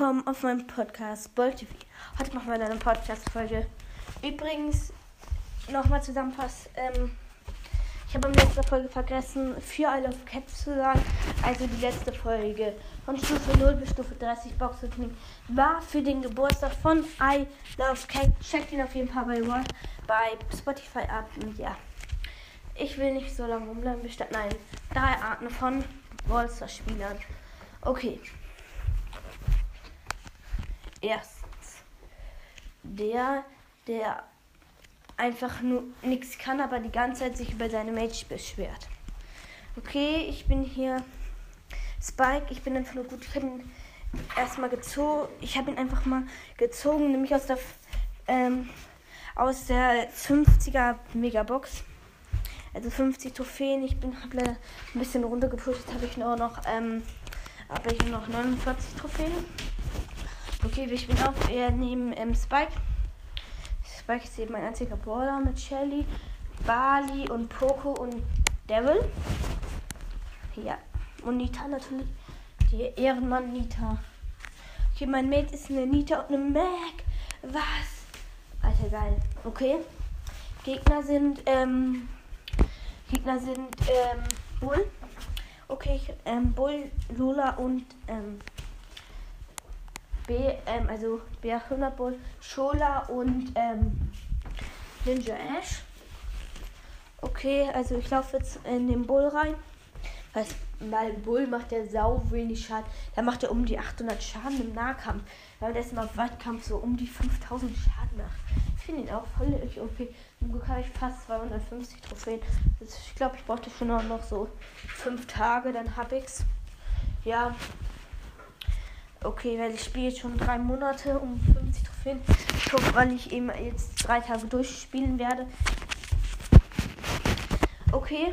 willkommen auf meinem Podcast Bolt TV. Heute machen wir eine Podcast-Folge. Übrigens, nochmal zusammenfassen. Ähm, ich habe in letzter Folge vergessen, für I Love Cats zu sagen. Also die letzte Folge von Stufe 0 bis Stufe 30 Box war für den Geburtstag von I Love Cats. Checkt ihn auf jeden Fall bei, bei Spotify ab. Und ja, ich will nicht so lange rumbleiben. Wir starten ein drei Arten von Wallstar-Spielern. Okay. Erstens. Der, der einfach nur nichts kann, aber die ganze Zeit sich über seine Mage beschwert. Okay, ich bin hier Spike. Ich bin einfach nur gut. Ich habe ihn erstmal gezogen. Ich habe ihn einfach mal gezogen, nämlich aus der ähm, aus der 50er Megabox. Also 50 Trophäen. Ich bin habe leider ein bisschen runtergepusht. Habe ich nur noch ähm, habe ich noch 49 Trophäen. Okay, wir spielen auch eher neben ähm, Spike. Spike ist eben mein einziger Brawler mit Shelly, Bali und Poco und Devil. Ja, und Nita natürlich. Die Ehrenmann Nita. Okay, mein Mate ist eine Nita und eine Mac. Was? Alter, geil. Okay. Gegner sind, ähm, Gegner sind, ähm, Bull. Okay, ähm, Bull, Lola und, ähm, B, ähm, also B100 Bull, Shola und ähm, Ninja Ash. Okay, also ich laufe jetzt in den Bull rein. Weil Bull macht der sau wenig Schaden. Da macht er um die 800 Schaden im Nahkampf. Weil der ist immer Weitkampf so um die 5000 Schaden macht. Ich finde ihn auch voll okay. Zum Glück habe ich fast 250 Trophäen. Also ich glaube, ich brauchte schon noch so 5 Tage, dann habe ich's. Ja, Okay, weil ich spiele jetzt schon drei Monate um 50 Trophäen. Ich hoffe, weil ich eben jetzt drei Tage durchspielen werde. Okay.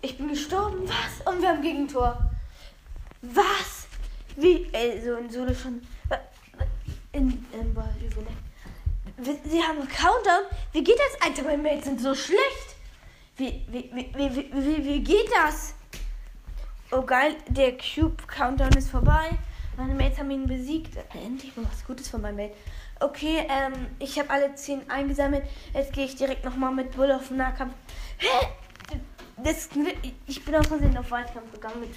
Ich bin gestorben. Was? Und wir haben Gegentor. Was? Wie? Also in Solo schon. In, in, in, Sie haben einen Countdown. Wie geht das? Alter, meine Mates sind so schlecht. Wie, wie, wie, wie, wie, wie geht das? Oh geil, der Cube-Countdown ist vorbei. Meine Mates haben ihn besiegt. Endlich mal was Gutes von meinem Mate. Okay, ähm, ich habe alle 10 eingesammelt. Jetzt gehe ich direkt nochmal mit Bull auf den Nahkampf. Das, ich bin aus Versehen auf Weitkampf gegangen mit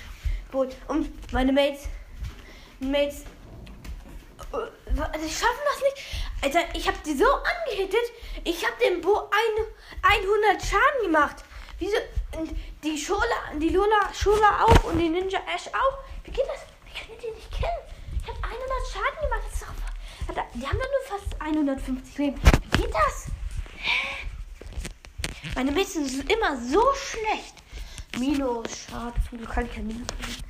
Bull. Und meine Mates. Mates. Die äh, schaffen das nicht. Alter, ich habe die so angehittet. Ich habe dem Bo ein, 100 Schaden gemacht. Wieso? die Schola, die Lola Schola auch und die Ninja Ash auch. Wie geht das? Wie können die nicht killen? Ich habe 100 Schaden gemacht. Das ist doch, die haben doch nur fast 150 Leben. Wie geht das? Meine Mädchen sind immer so schlecht. Minus, schade. Zum Glück kann ich kein Minus machen.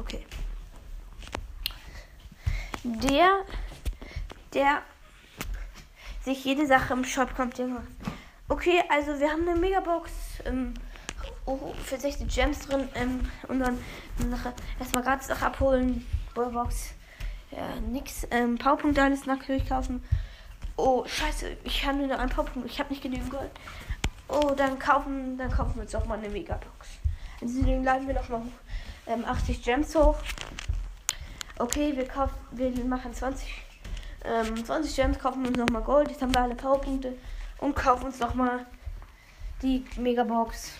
Okay. Der, der sich jede Sache im Shop kommt, Junge. Okay, also wir haben eine Megabox. Ähm, oh, für 60 Gems drin ähm, und dann Sache erstmal gratis noch abholen. Ballbox. Ja, nix. Ähm, Powerpunkte alles natürlich kaufen. Oh, scheiße, ich habe nur noch einen Powerpunkt. Ich habe nicht genügend Gold. Oh, dann kaufen, dann kaufen wir uns auch mal eine Megabox. Also den laden wir noch mal ähm, 80 Gems hoch. Okay, wir kaufen, wir machen 20, ähm, 20 Gems, kaufen uns noch mal Gold. Jetzt haben wir alle Powerpunkte und kaufen uns noch mal die Megabox.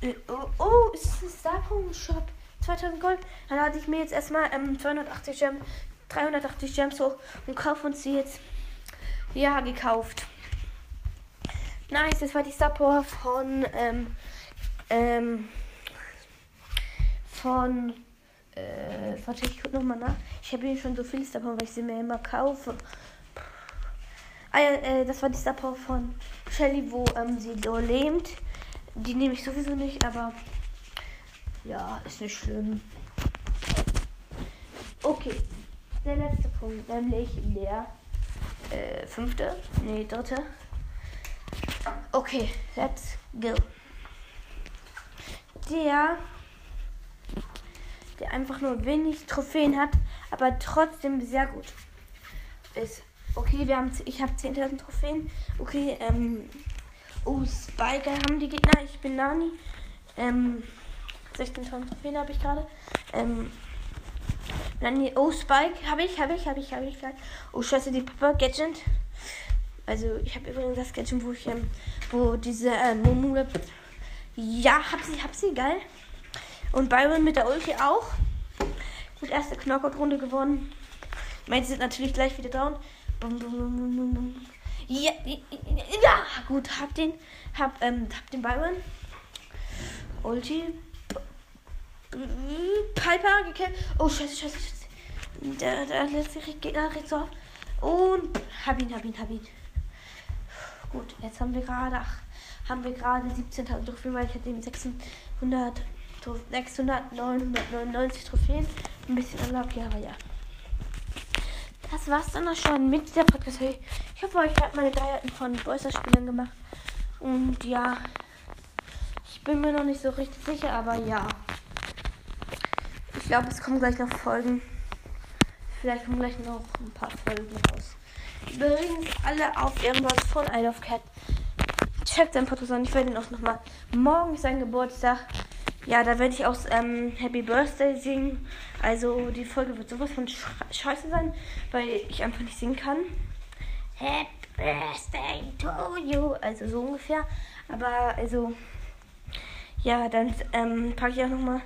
Äh, oh, oh, ist ein Starpunkt Shop? 2000 Gold. Dann lade ich mir jetzt erstmal ähm, 280 Gems, 380 Gems hoch und kaufe uns die jetzt. Ja, gekauft. Nice, das war die Star von, ähm, ähm, von, äh, warte, ich guck nochmal nach. Ich habe hier schon so viele Star weil ich sie mir immer kaufe. Ah äh, das war die Star Power von Shelly, wo ähm, sie so lähmt. Die nehme ich sowieso nicht, aber ja, ist nicht schlimm. Okay, der letzte Punkt, nämlich der äh, fünfte, nee, dritte. Okay, let's go. Der, der einfach nur wenig Trophäen hat, aber trotzdem sehr gut ist. Okay, wir haben, ich habe 10.000 Trophäen. Okay, ähm, Oh, Spiker haben die Gegner. Ich bin Nani. Ähm, 16.000 Trophäen habe ich gerade. Ähm, hier, oh, Spike, habe ich, habe ich, habe ich, habe ich. Oh, scheiße, die Papa Gadget. Also, ich habe übrigens das Gadget, wo ich, ähm, wo diese äh, Momo. Ja, hab sie, hab sie, geil. Und Byron mit der Ulti auch. Gut, erste Knockout-Runde gewonnen. Meine sind natürlich gleich wieder down. Ja, ja, gut, hab den, hab, ähm, hab den Byron. Ulti. Piper gekillt. Oh, scheiße, scheiße, scheiße. Der, der letzte Gegner regt so auf. Und hab ihn, hab ihn, hab ihn. Gut, jetzt haben wir gerade, haben wir gerade 17.000 Trophäen, weil ich hatte eben 600, 600, 999 Trophäen. Ein bisschen unlucky, aber ja. Das war's dann auch schon mit der Podcast. Ich hoffe, euch hat meine drei von Boyser-Spielern gemacht. Und ja, ich bin mir noch nicht so richtig sicher, aber ja. Ich glaube, es kommen gleich noch Folgen. Vielleicht kommen gleich noch ein paar Folgen raus. Übrigens alle auf irgendwas von I Love Cat. Checkt seinen Podcast an. Ich werde ihn auch nochmal. Morgen ist sein Geburtstag. Ja, da werde ich auch ähm, Happy Birthday singen. Also die Folge wird sowas von scheiße sein, weil ich einfach nicht singen kann. Happy Birthday to you. Also so ungefähr. Aber also, ja, dann ähm, packe ich auch nochmal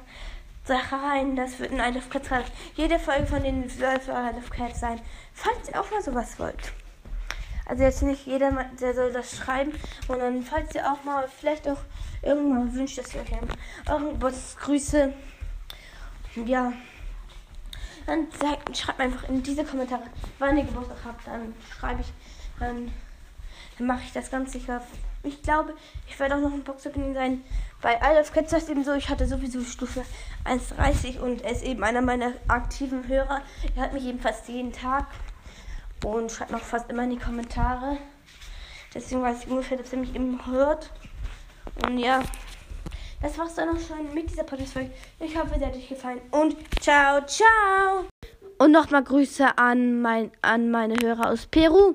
Sache rein. Das wird ein Isle of Cats. Jede Folge von den soll für Isle of Cats sein. Falls ihr auch mal sowas wollt. Also jetzt nicht jeder, der soll das schreiben, sondern falls ihr auch mal vielleicht auch irgendwann wünscht, dass ihr euch euren Geburtstagsgrüße, ja, dann sagt, schreibt einfach in diese Kommentare, wann ihr Geburtstag habt, dann schreibe ich, dann, dann mache ich das ganz sicher. Ich glaube, ich werde auch noch ein Boxopening sein. Bei Isle of Cats ist eben so, ich hatte sowieso Stufe 1,30 und er ist eben einer meiner aktiven Hörer. Er hat mich eben fast jeden Tag und schreibt noch fast immer in die Kommentare. Deswegen weiß ich ungefähr, dass er mich eben hört. Und ja, das war's dann auch schon mit dieser Podcast-Folge. Ich hoffe, sie hat euch gefallen. Und ciao, ciao. Und nochmal Grüße an, mein, an meine Hörer aus Peru.